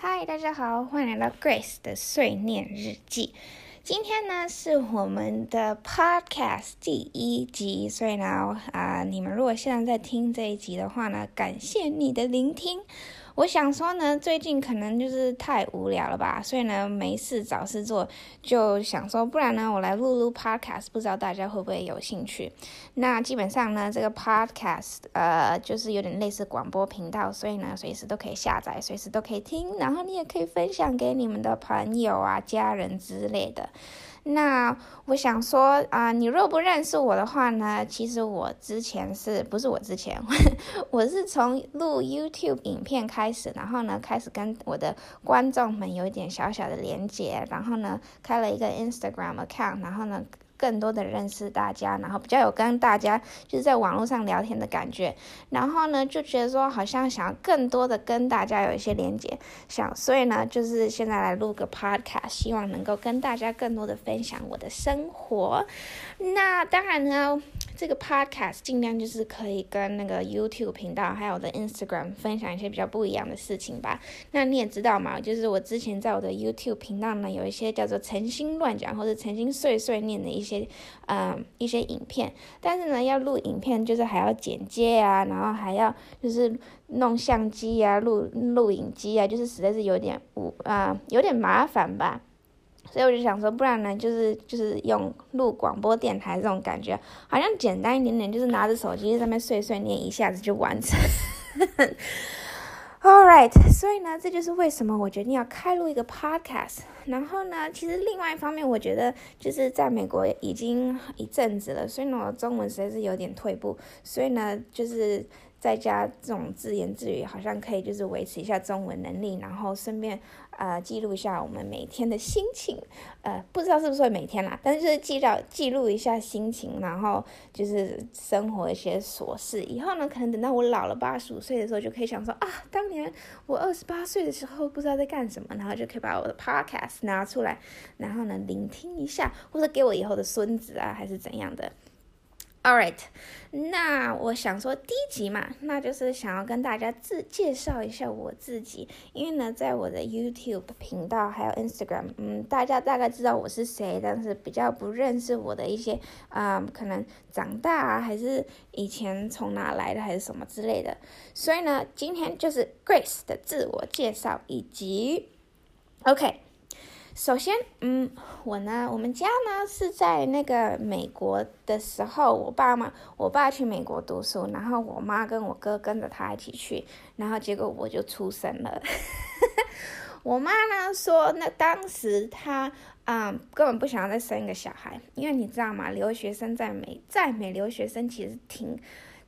嗨，大家好，欢迎来到 Grace 的碎念日记。今天呢是我们的 Podcast 第一集，所以呢，啊、你们如果现在在听这一集的话呢，感谢你的聆听。我想说呢，最近可能就是太无聊了吧，所以呢，没事找事做，就想说，不然呢，我来录录 podcast，不知道大家会不会有兴趣？那基本上呢，这个 podcast 呃，就是有点类似广播频道，所以呢，随时都可以下载，随时都可以听，然后你也可以分享给你们的朋友啊、家人之类的。那我想说啊、你若不认识我的话呢，其实我之前是不是我之前，我是从录 YouTube 影片开始，然后呢，开始跟我的观众们有一点小小的连接，然后呢，开了一个 Instagram account，然后呢。更多的认识大家，然后比较有跟大家就是在网络上聊天的感觉，然后呢就觉得说好像想要更多的跟大家有一些连接，想所以呢就是现在来录个 podcast，希望能够跟大家更多的分享我的生活。那当然呢，这个 podcast 尽量就是可以跟那个 YouTube 频道还有我的 Instagram 分享一些比较不一样的事情吧。那你也知道嘛，就是我之前在我的 YouTube 频道呢有一些叫做诚心乱讲或者诚心碎碎念的一些。嗯一些影片，但是呢，要录影片就是还要剪接啊，然后还要就是弄相机啊，录录影机啊，就是实在是有点无啊、有点麻烦吧。所以我就想说，不然呢，就是就是用录广播电台这种感觉，好像简单一点点，就是拿着手机在上面碎碎念，一下子就完成。All right，所以呢，这就是为什么我决定要开录一个 podcast。然后呢，其实另外一方面，我觉得就是在美国已经一阵子了，所以呢，我中文实在是有点退步。所以呢，就是在家这种自言自语，好像可以就是维持一下中文能力，然后顺便。呃，记录一下我们每天的心情，呃，不知道是不是会每天啦，但是就是记录记录一下心情，然后就是生活一些琐事。以后呢，可能等到我老了八十五岁的时候，就可以想说啊，当年我二十八岁的时候不知道在干什么，然后就可以把我的 podcast 拿出来，然后呢聆听一下，或者给我以后的孙子啊，还是怎样的。Alright，那我想说第一集嘛，那就是想要跟大家自介绍一下我自己，因为呢，在我的 YouTube 频道还有 Instagram，嗯，大家大概知道我是谁，但是比较不认识我的一些，啊、可能长大啊，还是以前从哪来的，还是什么之类的，所以呢，今天就是 Grace 的自我介绍以及，OK。首先，嗯，我呢，我们家呢是在那个美国的时候，我爸妈，我爸去美国读书，然后我妈跟我哥跟着他一起去，然后结果我就出生了。我妈呢说，那当时她啊、根本不想要再生一个小孩，因为你知道吗？留学生在美，在美留学生其实挺。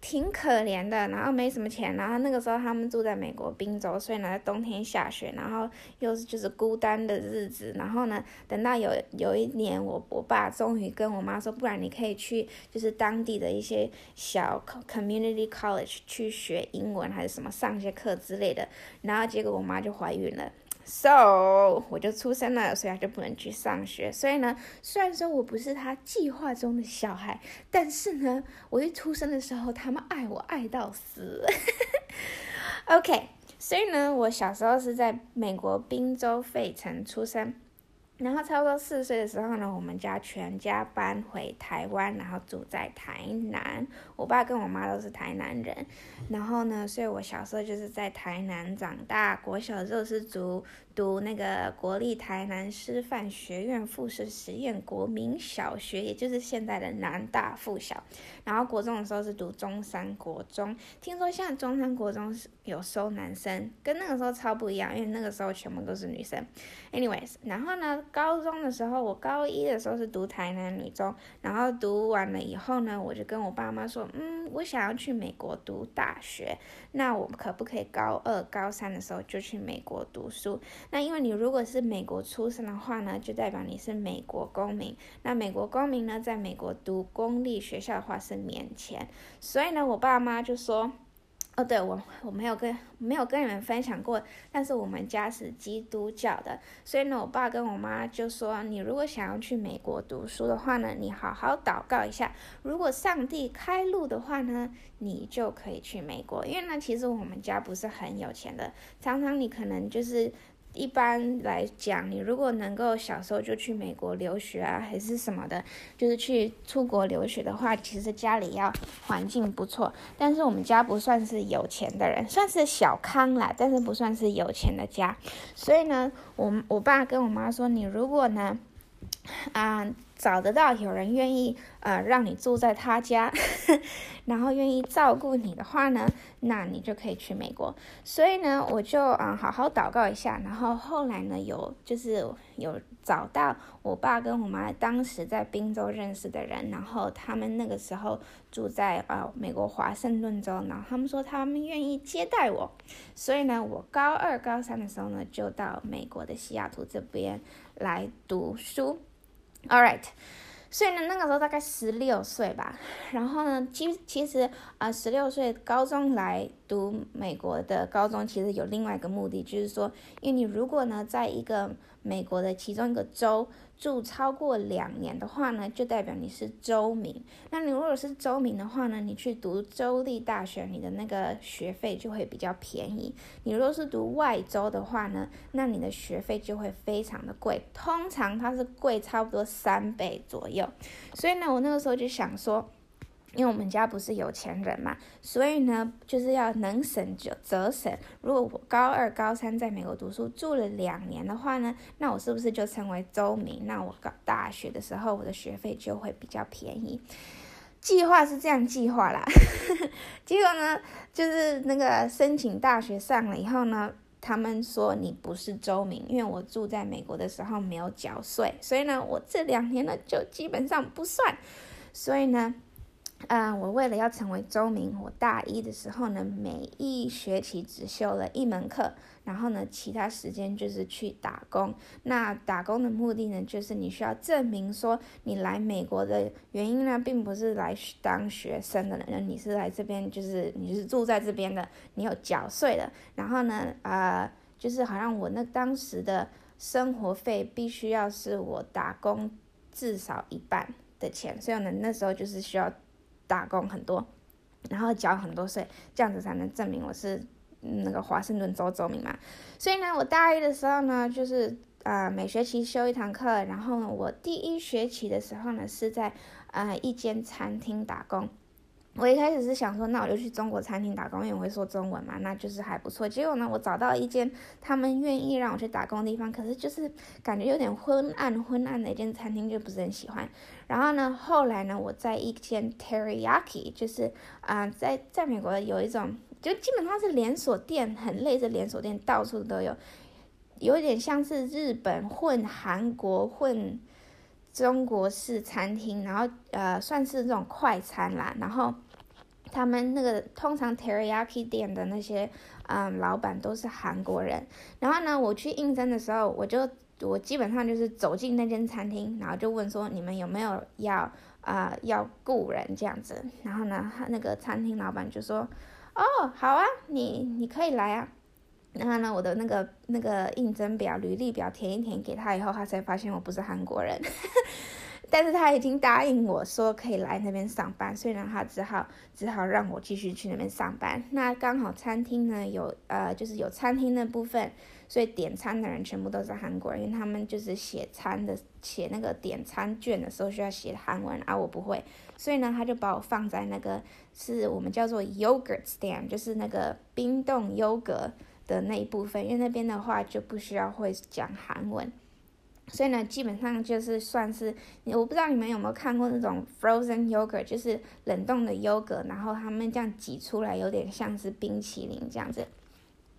挺可怜的，然后没什么钱，然后那个时候他们住在美国宾州，所以呢冬天下雪，然后又是就是孤单的日子，然后呢等到有有一年我我爸终于跟我妈说，不然你可以去就是当地的一些小 community college 去学英文还是什么上些课之类的，然后结果我妈就怀孕了。So 我就出生了，所以他就不能去上学。所以呢，虽然说我不是他计划中的小孩，但是呢，我一出生的时候，他们爱我爱到死。OK，所以呢，我小时候是在美国宾州费城出生。然后差不多四岁的时候呢，我们家全家搬回台湾，然后住在台南。我爸跟我妈都是台南人，然后呢，所以我小时候就是在台南长大。国小的时候是读读那个国立台南师范学院附设实验国民小学，也就是现在的南大附小。然后国中的时候是读中山国中，听说现在中山国中是有收男生，跟那个时候超不一样，因为那个时候全部都是女生。Anyways，然后呢，高中的时候，我高一的时候是读台南女中，然后读完了以后呢，我就跟我爸妈说，嗯，我想要去美国读大学，那我可不可以高二、高三的时候就去美国读书？那因为你如果是美国出生的话呢，就代表你是美国公民，那美国公民呢，在美国读公立学校的话是免钱，所以呢，我爸妈就说。哦，对，我我没有跟没有跟你们分享过，但是我们家是基督教的，所以呢，我爸跟我妈就说，你如果想要去美国读书的话呢，你好好祷告一下，如果上帝开路的话呢，你就可以去美国。因为呢，其实我们家不是很有钱的，常常你可能就是一般来讲，你如果能够小时候就去美国留学啊，还是什么的，就是去出国留学的话，其实家里要环境不错。但是我们家不算是有钱的人，算是小康啦，但是不算是有钱的家。所以呢，我我爸跟我妈说，你如果呢，啊、找得到有人愿意呃让你住在他家，然后愿意照顾你的话呢，那你就可以去美国。所以呢，我就啊、好好祷告一下，然后后来呢有就是有找到我爸跟我妈当时在宾州认识的人，然后他们那个时候住在呃美国华盛顿州，然后他们说他们愿意接待我，所以呢，我高二高三的时候呢就到美国的西雅图这边来读书。All right，所以呢，那个时候大概十六岁吧。然后呢，其其实啊，十六岁高中来读美国的高中，其实有另外一个目的，就是说，因为你如果呢，在一个美国的其中一个州。住超过两年的话呢，就代表你是州民。那你如果是州民的话呢，你去读州立大学，你的那个学费就会比较便宜。你如果是读外州的话呢，那你的学费就会非常的贵，通常它是贵差不多三倍左右。所以呢，我那个时候就想说。因为我们家不是有钱人嘛，所以呢，就是要能省就则省。如果我高二、高三在美国读书住了两年的话呢，那我是不是就成为州民？那我搞大学的时候，我的学费就会比较便宜。计划是这样计划啦，结果呢，就是那个申请大学上了以后呢，他们说你不是州民，因为我住在美国的时候没有缴税，所以呢，我这两年呢就基本上不算。所以呢。嗯、我为了要成为周明，我大一的时候呢，每一学期只修了一门课，然后呢，其他时间就是去打工。那打工的目的呢，就是你需要证明说你来美国的原因呢，并不是来当学生的，那你是来这边，就是你是住在这边的，你有缴税的。然后呢，呃，就是好像我那当时的生活费必须要是我打工至少一半的钱，所以呢，那时候就是需要。打工很多，然后缴很多税，这样子才能证明我是那个华盛顿州州民嘛。所以呢，我大一的时候呢，就是啊、每学期修一堂课。然后呢，我第一学期的时候呢，是在啊、一间餐厅打工。我一开始是想说，那我就去中国餐厅打工，因为我会说中文嘛，那就是还不错。结果呢，我找到一间他们愿意让我去打工的地方，可是就是感觉有点昏暗昏暗的一间餐厅，就不是很喜欢。然后呢，后来呢，我在一间 Teriyaki，就是啊、在在美国有一种，就基本上是连锁店，很类似连锁店，到处都有，有点像是日本混韩国混中国式餐厅，然后呃，算是这种快餐啦，然后。他们那个通常 teriyaki 店的那些嗯老板都是韩国人，然后呢，我去应征的时候，我就我基本上就是走进那间餐厅，然后就问说，你们有没有要啊、要雇人这样子，然后呢，他那个餐厅老板就说，哦，好啊，你你可以来啊，然后呢，我的那个那个应征表履历表填一填给他以后，他才发现我不是韩国人。但是他已经答应我说可以来那边上班，所以呢，他只好只好让我继续去那边上班。那刚好餐厅呢有呃，就是有餐厅的部分，所以点餐的人全部都是韩国人，因为他们就是写餐的写那个点餐券的时候需要写韩文，而、啊、我不会，所以呢，他就把我放在那个是我们叫做 yogurt stand，就是那个冰冻优格的那一部分，因为那边的话就不需要会讲韩文。所以呢，基本上就是算是，我不知道你们有没有看过那种 frozen yogurt，就是冷冻的优格，然后他们这样挤出来，有点像是冰淇淋这样子。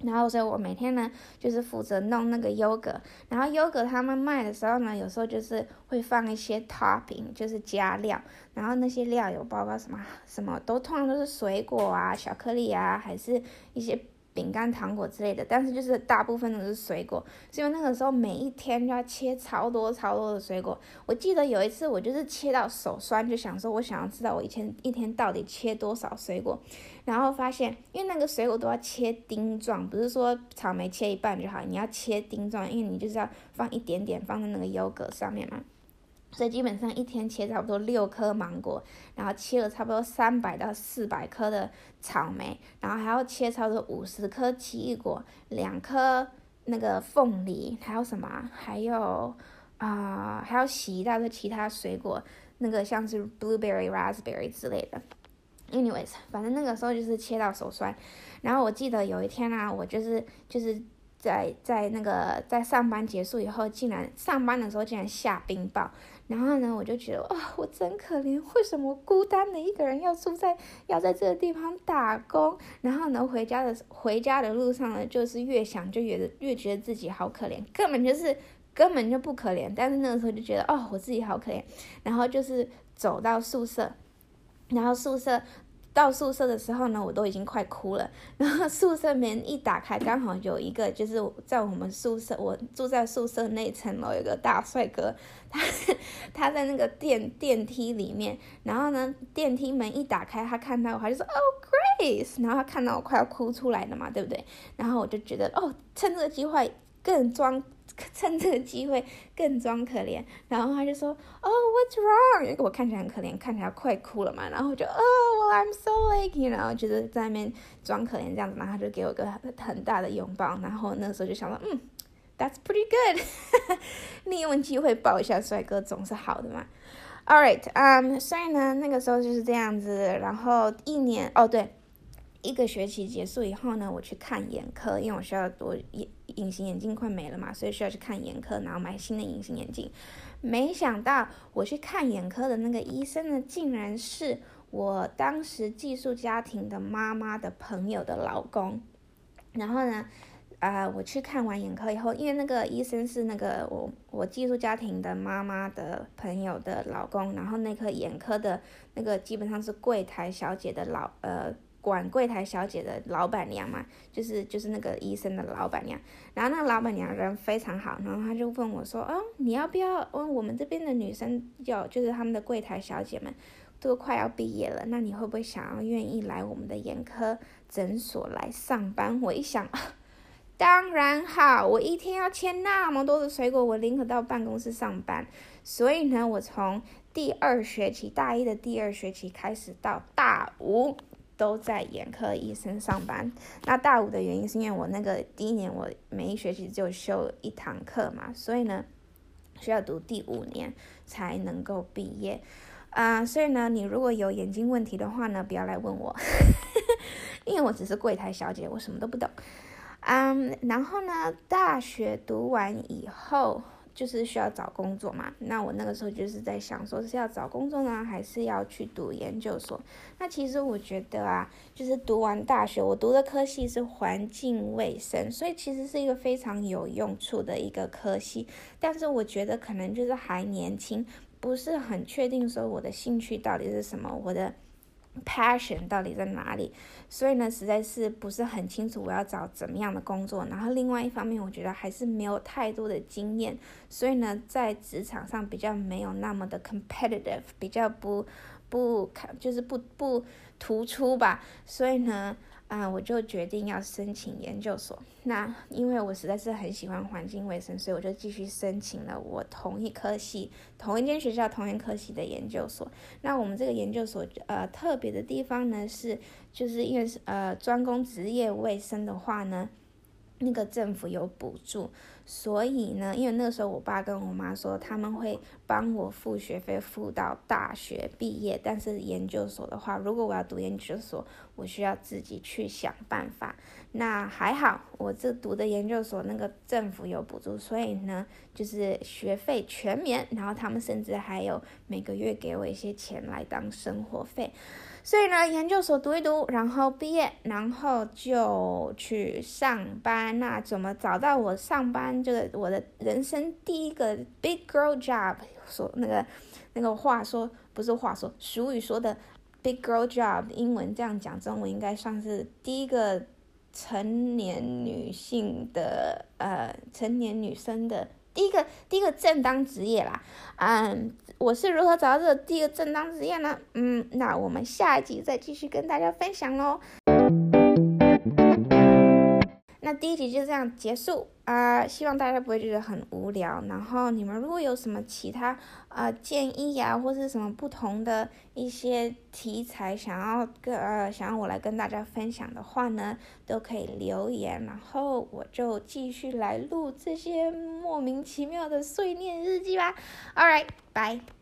然后，所以我每天呢，就是负责弄那个优格。然后优格他们卖的时候呢，有时候就是会放一些 topping，就是加料。然后那些料有包括什么，什么都通常都是水果啊、巧克力啊，还是一些。饼干、糖果之类的，但是就是大部分都是水果，所以那个时候每一天就要切超多超多的水果。我记得有一次我就是切到手酸，就想说我想要知道我以前一天到底切多少水果，然后发现因为那个水果都要切丁状，不是说草莓切一半就好，你要切丁状，因为你就是要放一点点放在那个优格上面嘛。所以基本上一天切差不多六颗芒果，然后切了差不多三百到四百颗的草莓，然后还要切差不多五十颗奇异果，两颗那个凤梨，还有什么？还有啊、还要洗一大堆其他水果，那个像是 blueberry、raspberry 之类的。Anyways，反正那个时候就是切到手酸。然后我记得有一天啊，我就是就是。在在那个在上班结束以后，竟然上班的时候竟然下冰雹，然后呢，我就觉得啊，我真可怜，为什么孤单的一个人要住在要在这个地方打工？然后呢，回家的回家的路上呢，就是越想就越越觉得自己好可怜，根本就是根本就不可怜，但是那个时候就觉得哦，我自己好可怜，然后就是走到宿舍，然后宿舍。到宿舍的时候呢，我都已经快哭了。然后宿舍门一打开，刚好有一个就是在我们宿舍，我住在宿舍那层楼有个大帅哥，他 他在那个电电梯里面。然后呢，电梯门一打开，他看到我，他就说：“哦，Grace。”然后他看到我快要哭出来了嘛，对不对？然后我就觉得哦，趁这个机会更装。趁这个机会更装可怜，然后他就说：“、oh,，What's wrong？” 因为我看起来很可怜，看起来快哭了嘛。然后就：“、oh,，Well，I'm so like，you know，就是在那边装可怜这样子。”然后他就给我个很大的拥抱。然后那时候就想说：“嗯，That's pretty good。”利用机会抱一下帅哥总是好的嘛。All right，嗯、um,，所以呢，那个时候就是这样子。然后一年，哦对。一个学期结束以后呢，我去看眼科，因为我需要多眼隐形眼镜快没了嘛，所以需要去看眼科，然后买新的隐形眼镜。没想到我去看眼科的那个医生呢，竟然是我当时寄宿家庭的妈妈的朋友的老公。然后呢，啊、呃，我去看完眼科以后，因为那个医生是那个我我寄宿家庭的妈妈的朋友的老公，然后那个眼科的那个基本上是柜台小姐的老呃。管柜台小姐的老板娘嘛，就是就是那个医生的老板娘，然后那个老板娘人非常好，然后他就问我说，哦，你要不要？问我们这边的女生要，就是他们的柜台小姐们都快要毕业了，那你会不会想要愿意来我们的眼科诊所来上班？我一想，当然好，我一天要签那么多的水果，我宁可到办公室上班。所以呢，我从第二学期大一的第二学期开始到大五。都在眼科医生上班。那大五的原因是因为我那个第一年我每一学期就修一堂课嘛，所以呢需要读第五年才能够毕业。啊、所以呢，你如果有眼睛问题的话呢，不要来问我，因为我只是柜台小姐，我什么都不懂。嗯，然后呢，大学读完以后。就是需要找工作嘛，那我那个时候就是在想，说是要找工作呢，还是要去读研究所？那其实我觉得啊，就是读完大学，我读的科系是环境卫生，所以其实是一个非常有用处的一个科系。但是我觉得可能就是还年轻，不是很确定说我的兴趣到底是什么，我的。Passion 到底在哪里？所以呢，实在是不是很清楚我要找怎么样的工作。然后另外一方面，我觉得还是没有太多的经验，所以呢，在职场上比较没有那么的 competitive，比较不不看就是不不突出吧。所以呢。啊、嗯，我就决定要申请研究所。那因为我实在是很喜欢环境卫生，所以我就继续申请了我同一科系、同一间学校、同一科系的研究所。那我们这个研究所，呃，特别的地方呢是，就是因为是呃专攻职业卫生的话呢，那个政府有补助。所以呢，因为那个时候我爸跟我妈说他们会帮我付学费，付到大学毕业。但是研究所的话，如果我要读研究所，我需要自己去想办法。那还好，我这读的研究所那个政府有补助，所以呢，就是学费全免，然后他们甚至还有每个月给我一些钱来当生活费。所以呢，研究所读一读，然后毕业，然后就去上班。那怎么找到我上班？这个我的人生第一个 big girl job，说那个那个话说不是话说，俗语说的 big girl job，英文这样讲，中文应该算是第一个成年女性的呃成年女生的第一个第一个正当职业啦，嗯。我是如何找到这个第一个正当职业呢？嗯，那我们下一集再继续跟大家分享喽。那第一集就这样结束啊，希望大家不会觉得很无聊。然后你们如果有什么其他呃建议呀，或是什么不同的一些题材想要跟呃想要我来跟大家分享的话呢，都可以留言，然后我就继续来录这些莫名其妙的碎念日记吧。All right，bye。